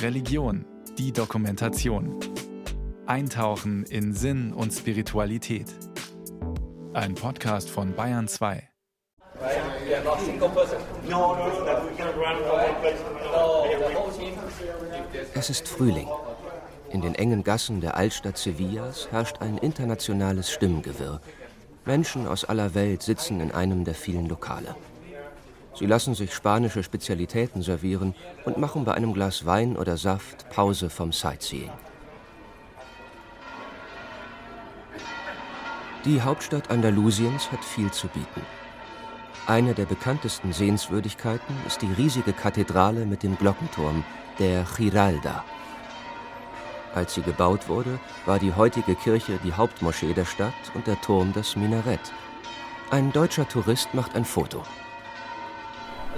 Religion, die Dokumentation. Eintauchen in Sinn und Spiritualität. Ein Podcast von Bayern 2. Es ist Frühling. In den engen Gassen der Altstadt Sevillas herrscht ein internationales Stimmengewirr. Menschen aus aller Welt sitzen in einem der vielen Lokale. Sie lassen sich spanische Spezialitäten servieren und machen bei einem Glas Wein oder Saft Pause vom Sightseeing. Die Hauptstadt Andalusiens hat viel zu bieten. Eine der bekanntesten Sehenswürdigkeiten ist die riesige Kathedrale mit dem Glockenturm, der Giralda. Als sie gebaut wurde, war die heutige Kirche die Hauptmoschee der Stadt und der Turm das Minarett. Ein deutscher Tourist macht ein Foto.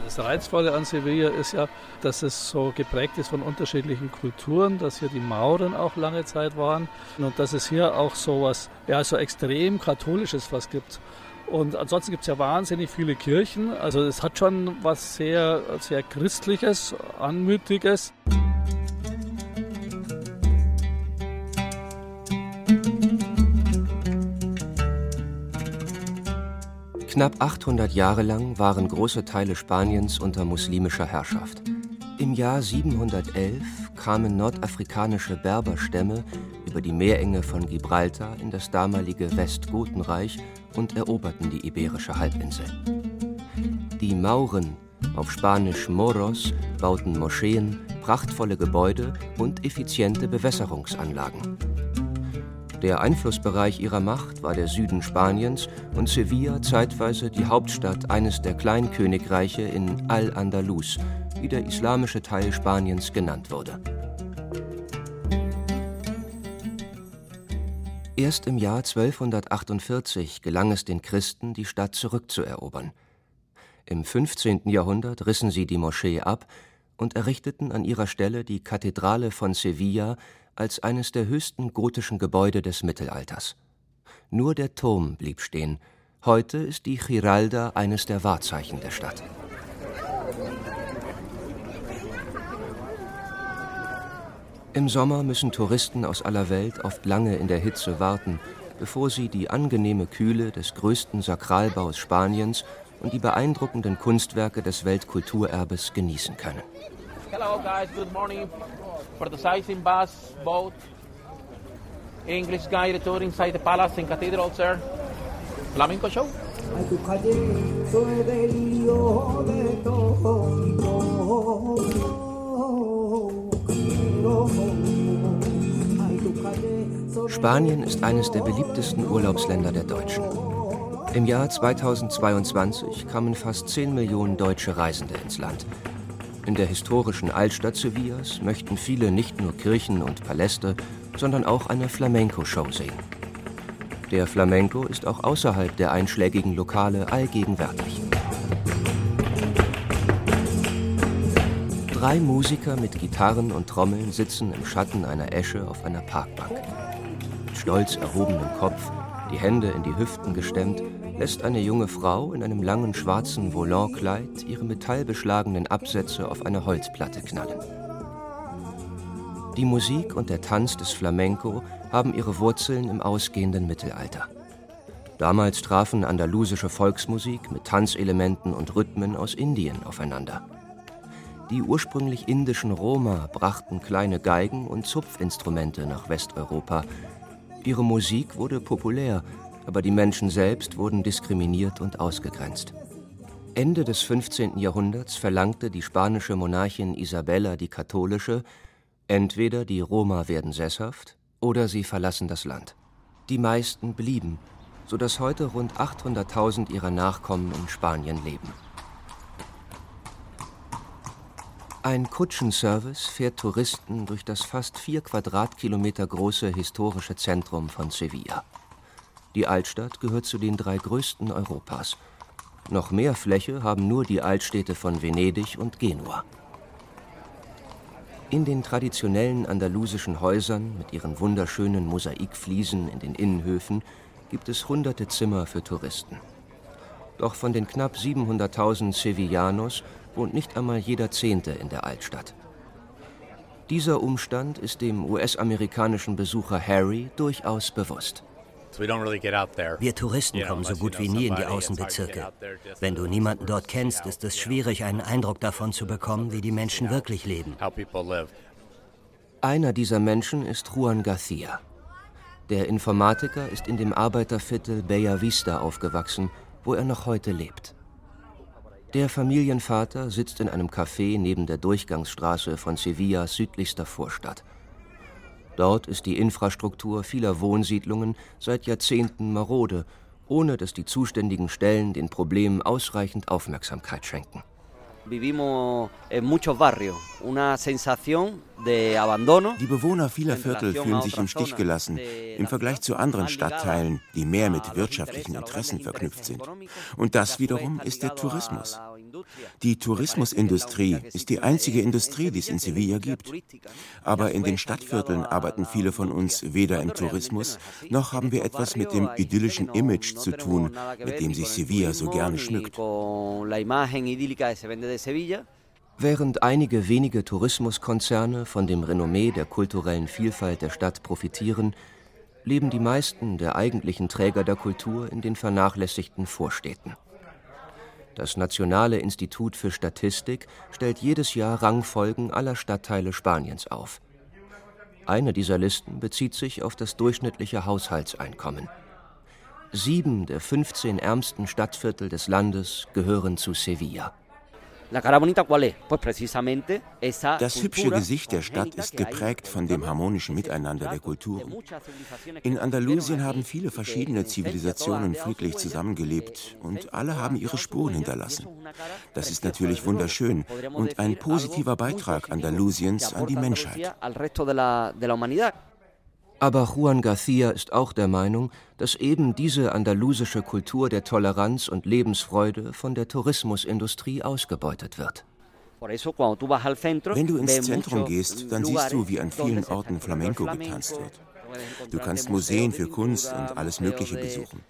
Das Reizvolle an Sevilla ist ja, dass es so geprägt ist von unterschiedlichen Kulturen, dass hier die Mauren auch lange Zeit waren und dass es hier auch so was, ja, so extrem katholisches was gibt. Und ansonsten gibt es ja wahnsinnig viele Kirchen. Also es hat schon was sehr, sehr Christliches, Anmütiges. Knapp 800 Jahre lang waren große Teile Spaniens unter muslimischer Herrschaft. Im Jahr 711 kamen nordafrikanische Berberstämme über die Meerenge von Gibraltar in das damalige Westgotenreich und eroberten die iberische Halbinsel. Die Mauren, auf Spanisch Moros, bauten Moscheen, prachtvolle Gebäude und effiziente Bewässerungsanlagen. Der Einflussbereich ihrer Macht war der Süden Spaniens und Sevilla zeitweise die Hauptstadt eines der Kleinkönigreiche in Al-Andalus, wie der islamische Teil Spaniens genannt wurde. Erst im Jahr 1248 gelang es den Christen, die Stadt zurückzuerobern. Im 15. Jahrhundert rissen sie die Moschee ab und errichteten an ihrer Stelle die Kathedrale von Sevilla als eines der höchsten gotischen Gebäude des Mittelalters. Nur der Turm blieb stehen. Heute ist die Giralda eines der Wahrzeichen der Stadt. Im Sommer müssen Touristen aus aller Welt oft lange in der Hitze warten, bevor sie die angenehme Kühle des größten Sakralbaus Spaniens und die beeindruckenden Kunstwerke des Weltkulturerbes genießen können. Hello guys, good morning for the sightseeing bus, boat, English guided tour inside the palace and cathedral, sir. Flamenco show. Spanien ist eines der beliebtesten Urlaubsländer der Deutschen. Im Jahr 2022 kamen fast 10 Millionen deutsche Reisende ins Land. In der historischen Altstadt Sevillas möchten viele nicht nur Kirchen und Paläste, sondern auch eine Flamenco-Show sehen. Der Flamenco ist auch außerhalb der einschlägigen Lokale allgegenwärtig. Drei Musiker mit Gitarren und Trommeln sitzen im Schatten einer Esche auf einer Parkbank. Mit stolz erhobenem Kopf, die Hände in die Hüften gestemmt, lässt eine junge Frau in einem langen schwarzen Volankleid ihre metallbeschlagenen Absätze auf eine Holzplatte knallen. Die Musik und der Tanz des Flamenco haben ihre Wurzeln im ausgehenden Mittelalter. Damals trafen andalusische Volksmusik mit Tanzelementen und Rhythmen aus Indien aufeinander. Die ursprünglich indischen Roma brachten kleine Geigen und Zupfinstrumente nach Westeuropa. Ihre Musik wurde populär aber die Menschen selbst wurden diskriminiert und ausgegrenzt. Ende des 15. Jahrhunderts verlangte die spanische Monarchin Isabella die katholische, entweder die Roma werden sesshaft oder sie verlassen das Land. Die meisten blieben, so dass heute rund 800.000 ihrer Nachkommen in Spanien leben. Ein Kutschenservice fährt Touristen durch das fast vier Quadratkilometer große historische Zentrum von Sevilla. Die Altstadt gehört zu den drei größten Europas. Noch mehr Fläche haben nur die Altstädte von Venedig und Genua. In den traditionellen andalusischen Häusern mit ihren wunderschönen Mosaikfliesen in den Innenhöfen gibt es hunderte Zimmer für Touristen. Doch von den knapp 700.000 Sevillanos wohnt nicht einmal jeder Zehnte in der Altstadt. Dieser Umstand ist dem US-amerikanischen Besucher Harry durchaus bewusst. Wir Touristen kommen so gut wie nie in die Außenbezirke. Wenn du niemanden dort kennst, ist es schwierig, einen Eindruck davon zu bekommen, wie die Menschen wirklich leben. Einer dieser Menschen ist Juan Garcia. Der Informatiker ist in dem Arbeiterviertel Bella Vista aufgewachsen, wo er noch heute lebt. Der Familienvater sitzt in einem Café neben der Durchgangsstraße von Sevillas südlichster Vorstadt. Dort ist die Infrastruktur vieler Wohnsiedlungen seit Jahrzehnten marode, ohne dass die zuständigen Stellen den Problemen ausreichend Aufmerksamkeit schenken. Die Bewohner vieler Viertel fühlen sich im Stich gelassen im Vergleich zu anderen Stadtteilen, die mehr mit wirtschaftlichen Interessen verknüpft sind. Und das wiederum ist der Tourismus. Die Tourismusindustrie ist die einzige Industrie, die es in Sevilla gibt. Aber in den Stadtvierteln arbeiten viele von uns weder im Tourismus, noch haben wir etwas mit dem idyllischen Image zu tun, mit dem sich Sevilla so gerne schmückt. Während einige wenige Tourismuskonzerne von dem Renommee der kulturellen Vielfalt der Stadt profitieren, leben die meisten der eigentlichen Träger der Kultur in den vernachlässigten Vorstädten. Das Nationale Institut für Statistik stellt jedes Jahr Rangfolgen aller Stadtteile Spaniens auf. Eine dieser Listen bezieht sich auf das durchschnittliche Haushaltseinkommen. Sieben der 15 ärmsten Stadtviertel des Landes gehören zu Sevilla. Das hübsche Gesicht der Stadt ist geprägt von dem harmonischen Miteinander der Kulturen. In Andalusien haben viele verschiedene Zivilisationen friedlich zusammengelebt und alle haben ihre Spuren hinterlassen. Das ist natürlich wunderschön und ein positiver Beitrag Andalusiens an die Menschheit. Aber Juan Garcia ist auch der Meinung, dass eben diese andalusische Kultur der Toleranz und Lebensfreude von der Tourismusindustrie ausgebeutet wird. Wenn du ins Zentrum gehst, dann siehst du, wie an vielen Orten Flamenco getanzt wird. Du kannst Museen für Kunst und alles Mögliche besuchen.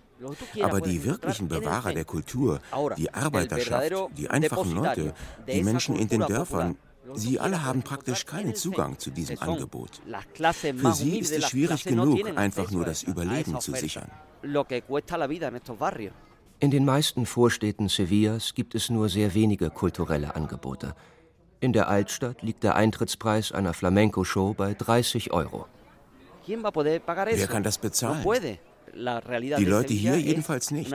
Aber die wirklichen Bewahrer der Kultur, die Arbeiterschaft, die einfachen Leute, die Menschen in den Dörfern, Sie alle haben praktisch keinen Zugang zu diesem Angebot. Für sie ist es schwierig genug, einfach nur das Überleben zu sichern. In den meisten Vorstädten Sevillas gibt es nur sehr wenige kulturelle Angebote. In der Altstadt liegt der Eintrittspreis einer Flamenco-Show bei 30 Euro. Wer kann das bezahlen? Die Leute hier jedenfalls nicht.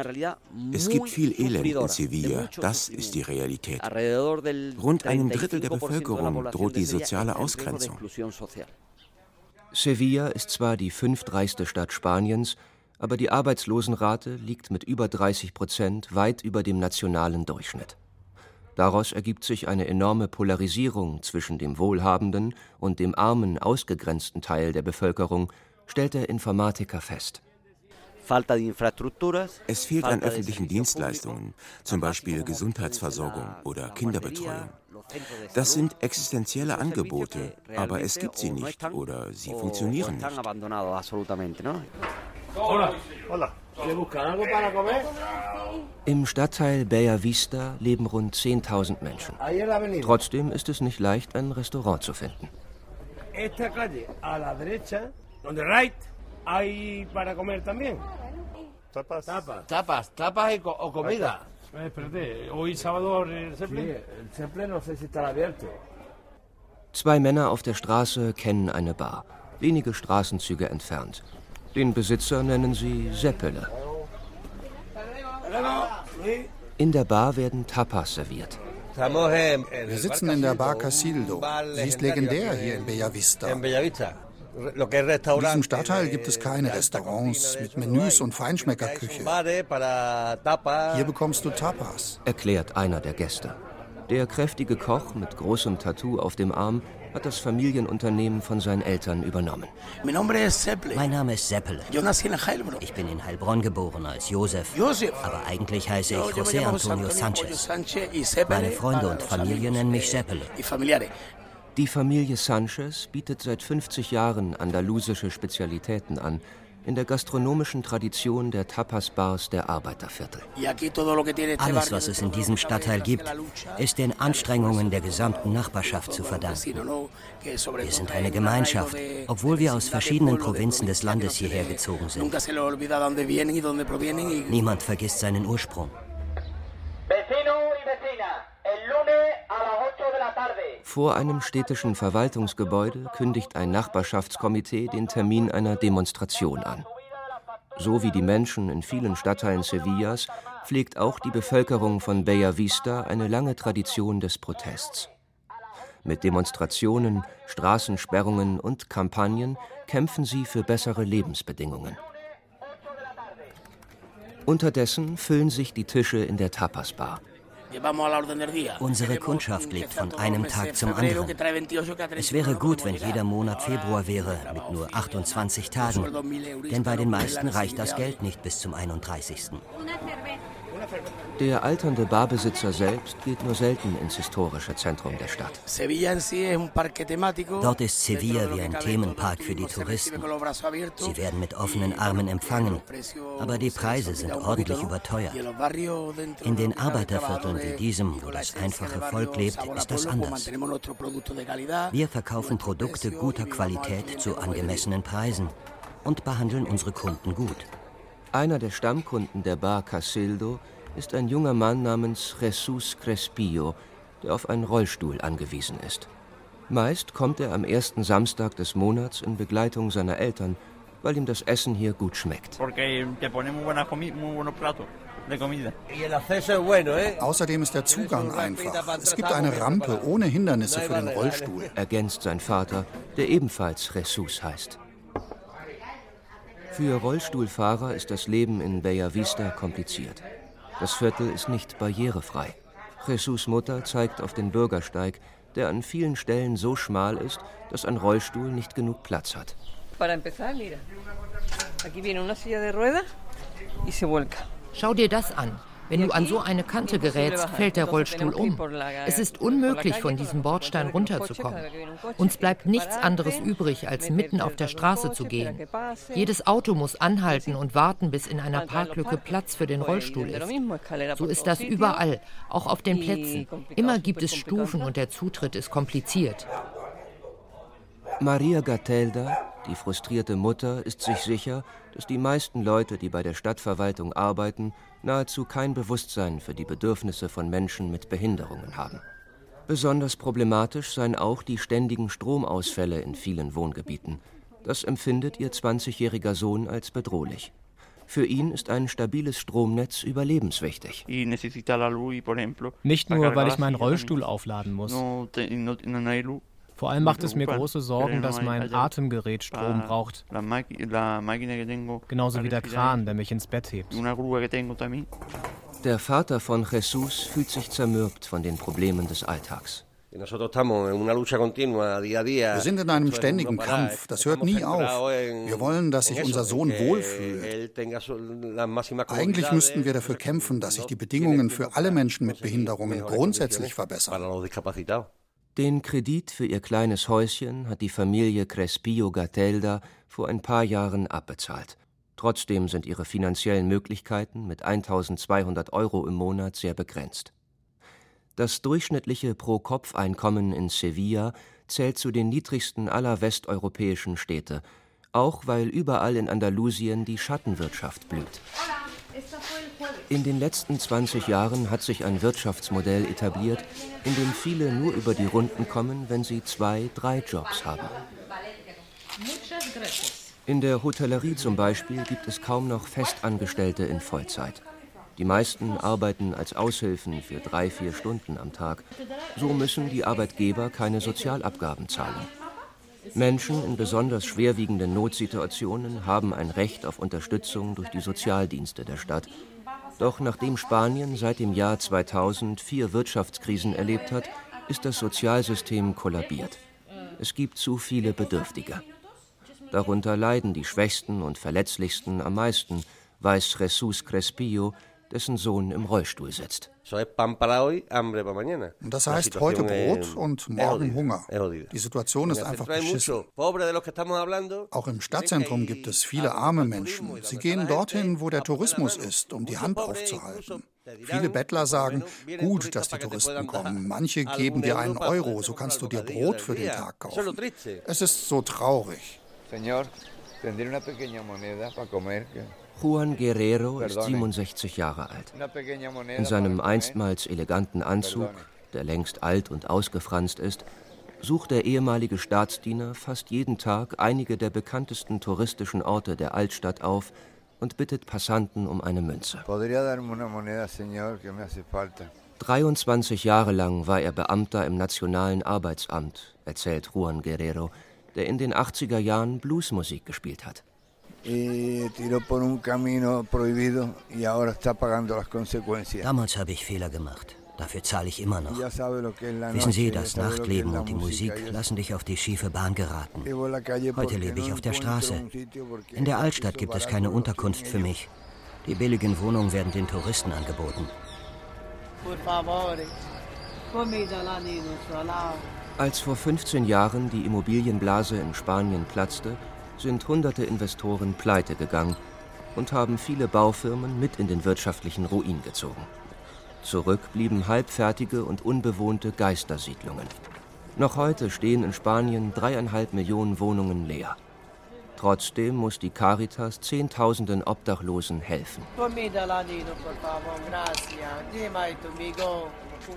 Es gibt viel Elend in Sevilla, das ist die Realität. Rund einem Drittel der Bevölkerung droht die soziale Ausgrenzung. Sevilla ist zwar die fünftreichste Stadt Spaniens, aber die Arbeitslosenrate liegt mit über 30 Prozent weit über dem nationalen Durchschnitt. Daraus ergibt sich eine enorme Polarisierung zwischen dem wohlhabenden und dem armen, ausgegrenzten Teil der Bevölkerung, stellt der Informatiker fest. Es fehlt an öffentlichen Dienstleistungen, zum Beispiel Gesundheitsversorgung oder Kinderbetreuung. Das sind existenzielle Angebote, aber es gibt sie nicht oder sie funktionieren nicht. Im Stadtteil Bella Vista leben rund 10.000 Menschen. Trotzdem ist es nicht leicht, ein Restaurant zu finden. Hay para comer también. Tapas. Tapas. Tapas, tapas y co o comida. Eh, espérate, hoy sábado el Zeppelin. Sí, el Zeppelin no sé si estará abierto. Zwei Männer auf der Straße kennen eine Bar, wenige Straßenzüge entfernt. Den Besitzer nennen sie Seppele. In der Bar werden Tapas serviert. Wir sitzen in der Bar Casildo. Sie ist legendär hier in Bella Vista. In diesem Stadtteil gibt es keine Restaurants mit Menüs und Feinschmeckerküche. Hier bekommst du Tapas, erklärt einer der Gäste. Der kräftige Koch mit großem Tattoo auf dem Arm hat das Familienunternehmen von seinen Eltern übernommen. Mein Name ist Seppele. Ich bin in Heilbronn geboren als Josef. Aber eigentlich heiße ich José Antonio Sanchez. Meine Freunde und Familie nennen mich Seppele. Die Familie Sanchez bietet seit 50 Jahren andalusische Spezialitäten an, in der gastronomischen Tradition der Tapas-Bars der Arbeiterviertel. Alles, was es in diesem Stadtteil gibt, ist den Anstrengungen der gesamten Nachbarschaft zu verdanken. Wir sind eine Gemeinschaft, obwohl wir aus verschiedenen Provinzen des Landes hierher gezogen sind. Niemand vergisst seinen Ursprung. Vor einem städtischen Verwaltungsgebäude kündigt ein Nachbarschaftskomitee den Termin einer Demonstration an. So wie die Menschen in vielen Stadtteilen Sevillas pflegt auch die Bevölkerung von Bella Vista eine lange Tradition des Protests. Mit Demonstrationen, Straßensperrungen und Kampagnen kämpfen sie für bessere Lebensbedingungen. Unterdessen füllen sich die Tische in der Tapas-Bar. Unsere Kundschaft lebt von einem Tag zum anderen. Es wäre gut, wenn jeder Monat Februar wäre, mit nur 28 Tagen. Denn bei den meisten reicht das Geld nicht bis zum 31. Der alternde Barbesitzer selbst geht nur selten ins historische Zentrum der Stadt. Dort ist Sevilla wie ein Themenpark für die Touristen. Sie werden mit offenen Armen empfangen, aber die Preise sind ordentlich überteuert. In den Arbeitervierteln wie diesem, wo das einfache Volk lebt, ist das anders. Wir verkaufen Produkte guter Qualität zu angemessenen Preisen und behandeln unsere Kunden gut. Einer der Stammkunden der Bar Casildo ist ein junger Mann namens Jesus Crespillo, der auf einen Rollstuhl angewiesen ist. Meist kommt er am ersten Samstag des Monats in Begleitung seiner Eltern, weil ihm das Essen hier gut schmeckt. Außerdem ist der Zugang einfach. Es gibt eine Rampe ohne Hindernisse für den Rollstuhl, ergänzt sein Vater, der ebenfalls Jesus heißt. Für Rollstuhlfahrer ist das Leben in Bella Vista kompliziert. Das Viertel ist nicht barrierefrei. Jesus Mutter zeigt auf den Bürgersteig, der an vielen Stellen so schmal ist, dass ein Rollstuhl nicht genug Platz hat. Schau dir das an. Wenn du an so eine Kante gerätst, fällt der Rollstuhl um. Es ist unmöglich, von diesem Bordstein runterzukommen. Uns bleibt nichts anderes übrig, als mitten auf der Straße zu gehen. Jedes Auto muss anhalten und warten, bis in einer Parklücke Platz für den Rollstuhl ist. So ist das überall, auch auf den Plätzen. Immer gibt es Stufen und der Zutritt ist kompliziert. Maria Gatelda, die frustrierte Mutter, ist sich sicher, dass die meisten Leute, die bei der Stadtverwaltung arbeiten, nahezu kein Bewusstsein für die Bedürfnisse von Menschen mit Behinderungen haben. Besonders problematisch seien auch die ständigen Stromausfälle in vielen Wohngebieten. Das empfindet ihr 20-jähriger Sohn als bedrohlich. Für ihn ist ein stabiles Stromnetz überlebenswichtig. Nicht nur, weil ich meinen Rollstuhl aufladen muss. Vor allem macht es mir große Sorgen, dass mein Atemgerät Strom braucht. Genauso wie der Kran, der mich ins Bett hebt. Der Vater von Jesus fühlt sich zermürbt von den Problemen des Alltags. Wir sind in einem ständigen Kampf, das hört nie auf. Wir wollen, dass sich unser Sohn wohlfühlt. Eigentlich müssten wir dafür kämpfen, dass sich die Bedingungen für alle Menschen mit Behinderungen grundsätzlich verbessern. Den Kredit für ihr kleines Häuschen hat die Familie Crespillo Gatelda vor ein paar Jahren abbezahlt. Trotzdem sind ihre finanziellen Möglichkeiten mit 1200 Euro im Monat sehr begrenzt. Das durchschnittliche Pro-Kopf-Einkommen in Sevilla zählt zu den niedrigsten aller westeuropäischen Städte, auch weil überall in Andalusien die Schattenwirtschaft blüht. In den letzten 20 Jahren hat sich ein Wirtschaftsmodell etabliert, in dem viele nur über die Runden kommen, wenn sie zwei, drei Jobs haben. In der Hotellerie zum Beispiel gibt es kaum noch Festangestellte in Vollzeit. Die meisten arbeiten als Aushilfen für drei, vier Stunden am Tag. So müssen die Arbeitgeber keine Sozialabgaben zahlen. Menschen in besonders schwerwiegenden Notsituationen haben ein Recht auf Unterstützung durch die Sozialdienste der Stadt. Doch nachdem Spanien seit dem Jahr 2000 vier Wirtschaftskrisen erlebt hat, ist das Sozialsystem kollabiert. Es gibt zu viele Bedürftige. Darunter leiden die Schwächsten und Verletzlichsten am meisten, weiß Jesus Crespillo, dessen Sohn im Rollstuhl sitzt. Das heißt heute Brot und morgen Hunger. Die Situation ist einfach beschissen. Auch im Stadtzentrum gibt es viele arme Menschen. Sie gehen dorthin, wo der Tourismus ist, um die Hand aufzuhalten. Viele Bettler sagen, gut, dass die Touristen kommen. Manche geben dir einen Euro, so kannst du dir Brot für den Tag kaufen. Es ist so traurig. Juan Guerrero ist 67 Jahre alt. In seinem einstmals eleganten Anzug, der längst alt und ausgefranst ist, sucht der ehemalige Staatsdiener fast jeden Tag einige der bekanntesten touristischen Orte der Altstadt auf und bittet Passanten um eine Münze. 23 Jahre lang war er Beamter im Nationalen Arbeitsamt, erzählt Juan Guerrero, der in den 80er Jahren Bluesmusik gespielt hat. Damals habe ich Fehler gemacht. Dafür zahle ich immer noch. Wissen Sie, das Nachtleben und die Musik lassen dich auf die schiefe Bahn geraten. Heute lebe ich auf der Straße. In der Altstadt gibt es keine Unterkunft für mich. Die billigen Wohnungen werden den Touristen angeboten. Als vor 15 Jahren die Immobilienblase in Spanien platzte, sind hunderte Investoren pleite gegangen und haben viele Baufirmen mit in den wirtschaftlichen Ruin gezogen. Zurück blieben halbfertige und unbewohnte Geistersiedlungen. Noch heute stehen in Spanien dreieinhalb Millionen Wohnungen leer. Trotzdem muss die Caritas Zehntausenden Obdachlosen helfen.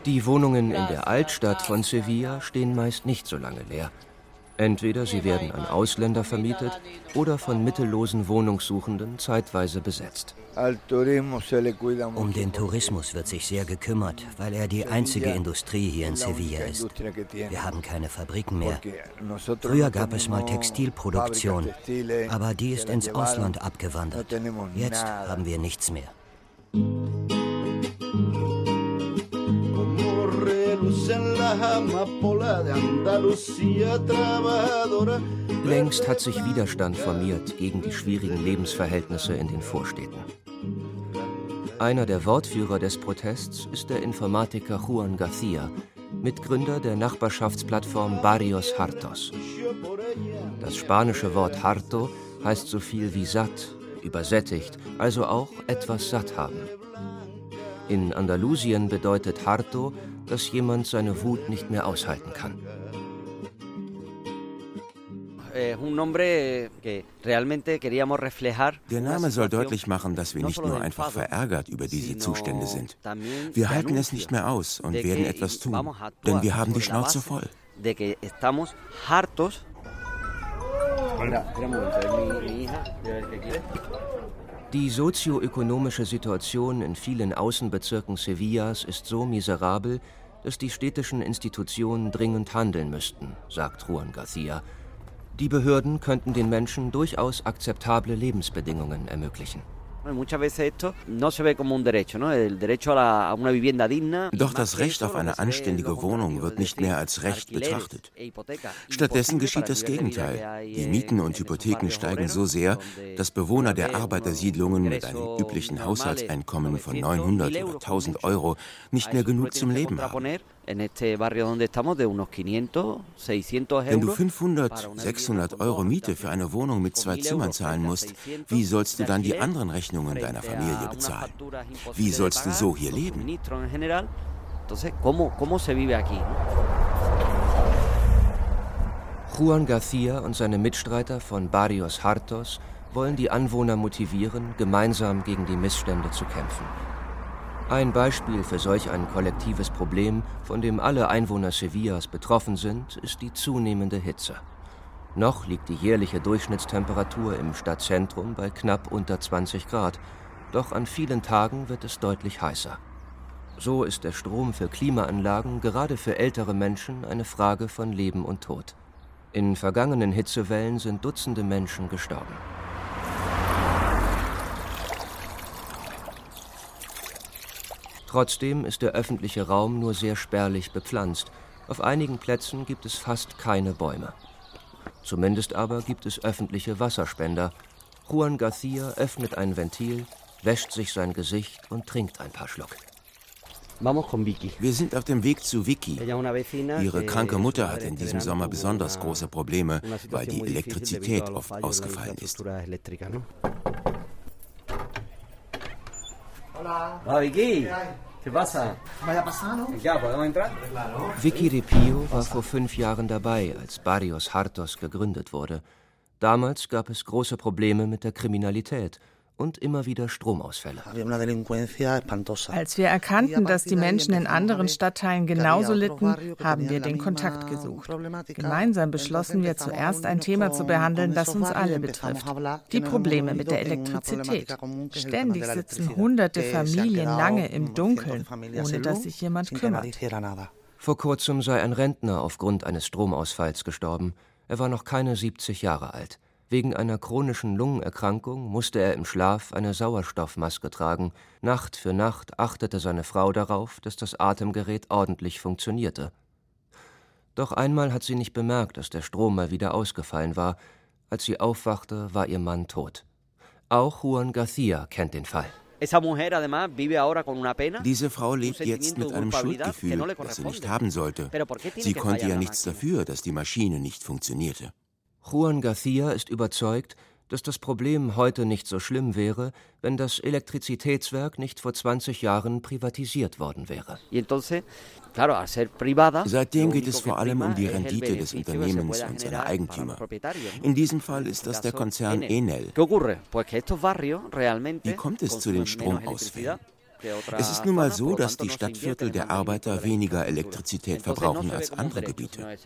Die Wohnungen in der Altstadt von Sevilla stehen meist nicht so lange leer. Entweder sie werden an Ausländer vermietet oder von mittellosen Wohnungssuchenden zeitweise besetzt. Um den Tourismus wird sich sehr gekümmert, weil er die einzige Industrie hier in Sevilla ist. Wir haben keine Fabriken mehr. Früher gab es mal Textilproduktion, aber die ist ins Ausland abgewandert. Jetzt haben wir nichts mehr. Längst hat sich Widerstand formiert gegen die schwierigen Lebensverhältnisse in den Vorstädten. Einer der Wortführer des Protests ist der Informatiker Juan García, Mitgründer der Nachbarschaftsplattform Barrios Hartos. Das spanische Wort harto heißt so viel wie satt, übersättigt, also auch etwas satt haben. In Andalusien bedeutet harto dass jemand seine Wut nicht mehr aushalten kann. Der Name soll deutlich machen, dass wir nicht nur einfach verärgert über diese Zustände sind. Wir halten es nicht mehr aus und werden etwas tun, denn wir haben die Schnauze voll. Die sozioökonomische Situation in vielen Außenbezirken Sevillas ist so miserabel, dass die städtischen Institutionen dringend handeln müssten, sagt Juan García. Die Behörden könnten den Menschen durchaus akzeptable Lebensbedingungen ermöglichen. Doch das Recht auf eine anständige Wohnung wird nicht mehr als Recht betrachtet. Stattdessen geschieht das Gegenteil. Die Mieten und Hypotheken steigen so sehr, dass Bewohner der Arbeitersiedlungen mit einem üblichen Haushaltseinkommen von 900 oder 1000 Euro nicht mehr genug zum Leben haben. Wenn du 500, 600 Euro Miete für eine Wohnung mit zwei Zimmern zahlen musst, wie sollst du dann die anderen Rechnungen deiner Familie bezahlen? Wie sollst du so hier leben? Juan García und seine Mitstreiter von Barrios Hartos wollen die Anwohner motivieren, gemeinsam gegen die Missstände zu kämpfen. Ein Beispiel für solch ein kollektives Problem, von dem alle Einwohner Sevillas betroffen sind, ist die zunehmende Hitze. Noch liegt die jährliche Durchschnittstemperatur im Stadtzentrum bei knapp unter 20 Grad, doch an vielen Tagen wird es deutlich heißer. So ist der Strom für Klimaanlagen gerade für ältere Menschen eine Frage von Leben und Tod. In vergangenen Hitzewellen sind Dutzende Menschen gestorben. Trotzdem ist der öffentliche Raum nur sehr spärlich bepflanzt. Auf einigen Plätzen gibt es fast keine Bäume. Zumindest aber gibt es öffentliche Wasserspender. Juan García öffnet ein Ventil, wäscht sich sein Gesicht und trinkt ein paar Schluck. Wir sind auf dem Weg zu Vicky. Ihre kranke Mutter hat in diesem Sommer besonders große Probleme, weil die Elektrizität oft ausgefallen ist. Hola. Vicky. Vicky Ripio war vor fünf Jahren dabei, als Barrios Hartos gegründet wurde. Damals gab es große Probleme mit der Kriminalität und immer wieder Stromausfälle. Als wir erkannten, dass die Menschen in anderen Stadtteilen genauso litten, haben wir den Kontakt gesucht. Gemeinsam beschlossen wir zuerst ein Thema zu behandeln, das uns alle betrifft. Die Probleme mit der Elektrizität. Ständig sitzen hunderte Familien lange im Dunkeln, ohne dass sich jemand kümmert. Vor kurzem sei ein Rentner aufgrund eines Stromausfalls gestorben. Er war noch keine 70 Jahre alt. Wegen einer chronischen Lungenerkrankung musste er im Schlaf eine Sauerstoffmaske tragen. Nacht für Nacht achtete seine Frau darauf, dass das Atemgerät ordentlich funktionierte. Doch einmal hat sie nicht bemerkt, dass der Strom mal wieder ausgefallen war. Als sie aufwachte, war ihr Mann tot. Auch Juan Garcia kennt den Fall. Diese Frau lebt jetzt mit einem Schuldgefühl, das sie nicht haben sollte. Sie konnte ja nichts dafür, dass die Maschine nicht funktionierte. Juan Garcia ist überzeugt, dass das Problem heute nicht so schlimm wäre, wenn das Elektrizitätswerk nicht vor 20 Jahren privatisiert worden wäre. Seitdem geht es vor allem um die Rendite des Unternehmens und seiner Eigentümer. In diesem Fall ist das der Konzern Enel. Wie kommt es zu den Stromausfällen? Es ist nun mal so, dass die Stadtviertel der Arbeiter weniger Elektrizität verbrauchen als andere Gebiete.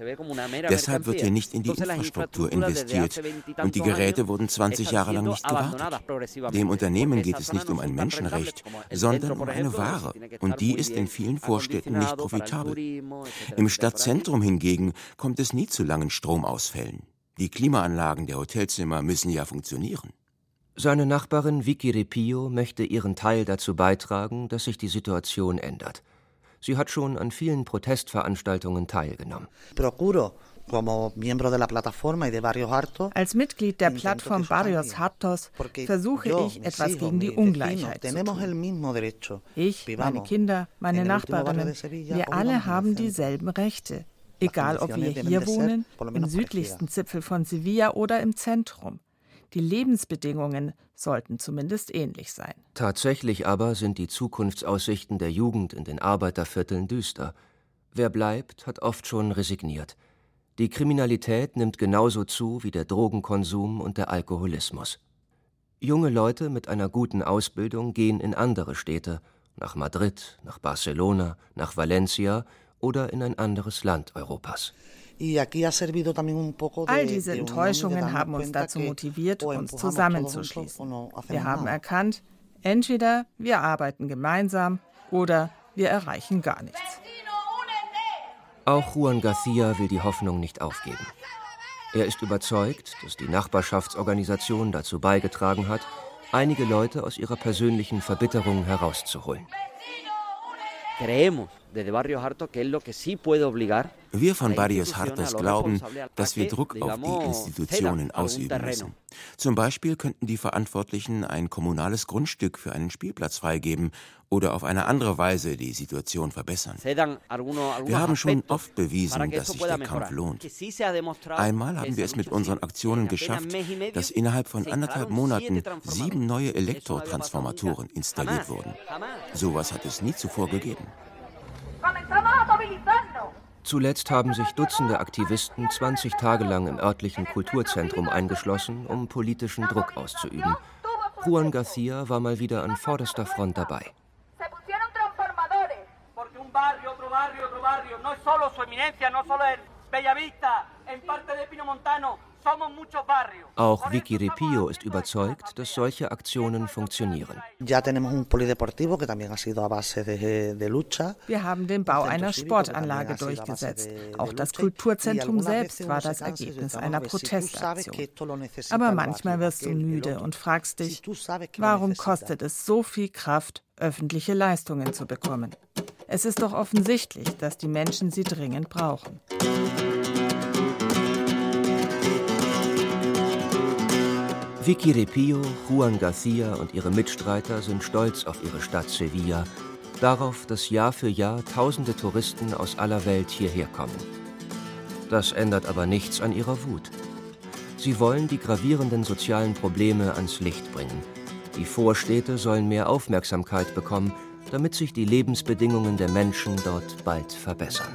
Deshalb wird hier nicht in die Infrastruktur investiert und die Geräte wurden 20 Jahre lang nicht gewartet. Dem Unternehmen geht es nicht um ein Menschenrecht, sondern um eine Ware und die ist in vielen Vorstädten nicht profitabel. Im Stadtzentrum hingegen kommt es nie zu langen Stromausfällen. Die Klimaanlagen der Hotelzimmer müssen ja funktionieren. Seine Nachbarin Vicky Repio möchte ihren Teil dazu beitragen, dass sich die Situation ändert. Sie hat schon an vielen Protestveranstaltungen teilgenommen. Als Mitglied der Plattform Barrios Hartos versuche ich, etwas gegen die Ungleichheit zu tun. Ich, meine Kinder, meine Nachbarinnen, wir alle haben dieselben Rechte. Egal, ob wir hier wohnen, im südlichsten Zipfel von Sevilla oder im Zentrum. Die Lebensbedingungen sollten zumindest ähnlich sein. Tatsächlich aber sind die Zukunftsaussichten der Jugend in den Arbeitervierteln düster. Wer bleibt, hat oft schon resigniert. Die Kriminalität nimmt genauso zu wie der Drogenkonsum und der Alkoholismus. Junge Leute mit einer guten Ausbildung gehen in andere Städte, nach Madrid, nach Barcelona, nach Valencia oder in ein anderes Land Europas. All diese Enttäuschungen haben uns dazu motiviert, uns zusammenzuschließen. Wir haben erkannt, entweder wir arbeiten gemeinsam oder wir erreichen gar nichts. Auch Juan Garcia will die Hoffnung nicht aufgeben. Er ist überzeugt, dass die Nachbarschaftsorganisation dazu beigetragen hat, einige Leute aus ihrer persönlichen Verbitterung herauszuholen. Wir von Barrios Hartos glauben, dass wir Druck auf die Institutionen ausüben müssen. Zum Beispiel könnten die Verantwortlichen ein kommunales Grundstück für einen Spielplatz freigeben oder auf eine andere Weise die Situation verbessern. Wir haben schon oft bewiesen, dass sich der Kampf lohnt. Einmal haben wir es mit unseren Aktionen geschafft, dass innerhalb von anderthalb Monaten sieben neue Elektrotransformatoren installiert wurden. Sowas hat es nie zuvor gegeben. Zuletzt haben sich Dutzende Aktivisten 20 Tage lang im örtlichen Kulturzentrum eingeschlossen, um politischen Druck auszuüben. Juan Garcia war mal wieder an vorderster Front dabei. Auch Vicky Repio ist überzeugt, dass solche Aktionen funktionieren. Wir haben den Bau einer Sportanlage durchgesetzt. Auch das Kulturzentrum selbst war das Ergebnis einer Protestaktion. Aber manchmal wirst du müde und fragst dich, warum kostet es so viel Kraft, öffentliche Leistungen zu bekommen? Es ist doch offensichtlich, dass die Menschen sie dringend brauchen. Vicky Repillo, Juan Garcia und ihre Mitstreiter sind stolz auf ihre Stadt Sevilla, darauf, dass Jahr für Jahr tausende Touristen aus aller Welt hierher kommen. Das ändert aber nichts an ihrer Wut. Sie wollen die gravierenden sozialen Probleme ans Licht bringen. Die Vorstädte sollen mehr Aufmerksamkeit bekommen, damit sich die Lebensbedingungen der Menschen dort bald verbessern.